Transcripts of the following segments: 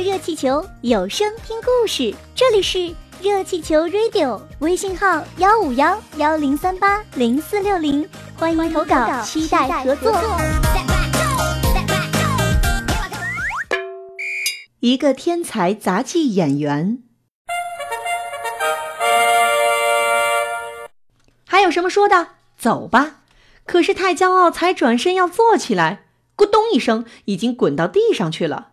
热气球，有声听故事。这里是热气球 Radio，微信号幺五幺幺零三八零四六零，欢迎投稿，期待合作。一个天才杂技演员，还有什么说的？走吧！可是太骄傲，才转身要坐起来，咕咚一声，已经滚到地上去了。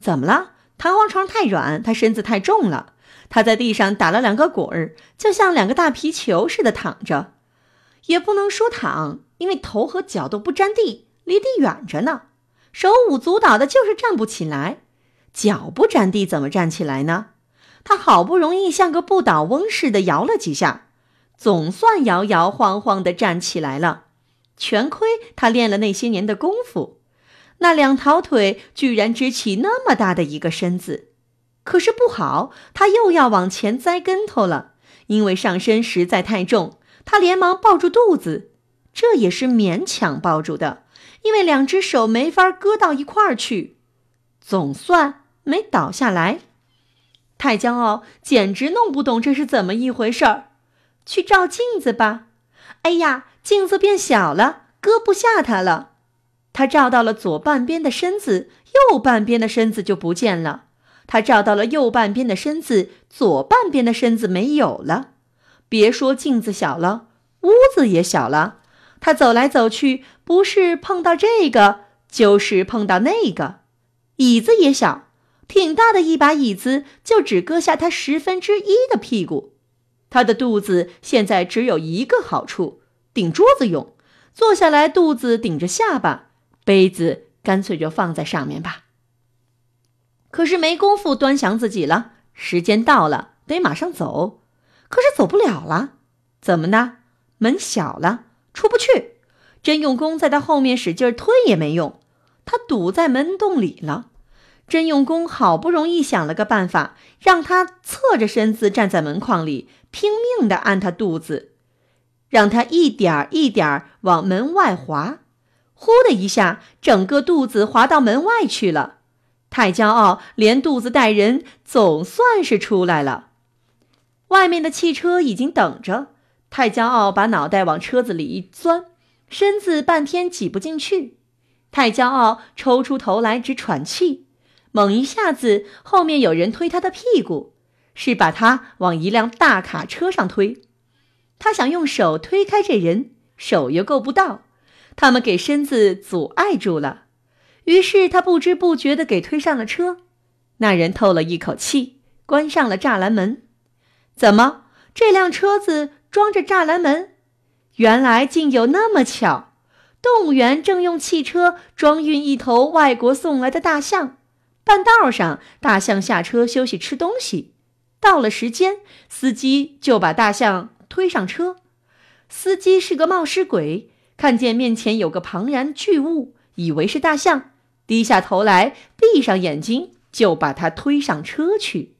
怎么了？弹簧床太软，他身子太重了。他在地上打了两个滚儿，就像两个大皮球似的躺着。也不能说躺，因为头和脚都不沾地，离地远着呢。手舞足蹈的，就是站不起来。脚不沾地，怎么站起来呢？他好不容易像个不倒翁似的摇了几下，总算摇摇晃晃的站起来了。全亏他练了那些年的功夫。那两条腿居然支起那么大的一个身子，可是不好，他又要往前栽跟头了。因为上身实在太重，他连忙抱住肚子，这也是勉强抱住的，因为两只手没法搁到一块儿去，总算没倒下来。太骄傲，简直弄不懂这是怎么一回事儿。去照镜子吧，哎呀，镜子变小了，搁不下他了。他照到了左半边的身子，右半边的身子就不见了。他照到了右半边的身子，左半边的身子没有了。别说镜子小了，屋子也小了。他走来走去，不是碰到这个，就是碰到那个。椅子也小，挺大的一把椅子，就只搁下他十分之一的屁股。他的肚子现在只有一个好处，顶桌子用。坐下来，肚子顶着下巴。杯子干脆就放在上面吧。可是没工夫端详自己了，时间到了，得马上走。可是走不了了，怎么呢？门小了，出不去。真用功在他后面使劲推也没用，他堵在门洞里了。真用功好不容易想了个办法，让他侧着身子站在门框里，拼命地按他肚子，让他一点一点往门外滑。呼的一下，整个肚子滑到门外去了。太骄傲，连肚子带人，总算是出来了。外面的汽车已经等着。太骄傲，把脑袋往车子里一钻，身子半天挤不进去。太骄傲，抽出头来直喘气。猛一下子，后面有人推他的屁股，是把他往一辆大卡车上推。他想用手推开这人，手又够不到。他们给身子阻碍住了，于是他不知不觉地给推上了车。那人透了一口气，关上了栅栏门。怎么，这辆车子装着栅栏门？原来竟有那么巧！动物园正用汽车装运一头外国送来的大象，半道上，大象下车休息吃东西。到了时间，司机就把大象推上车。司机是个冒失鬼。看见面前有个庞然巨物，以为是大象，低下头来，闭上眼睛，就把它推上车去。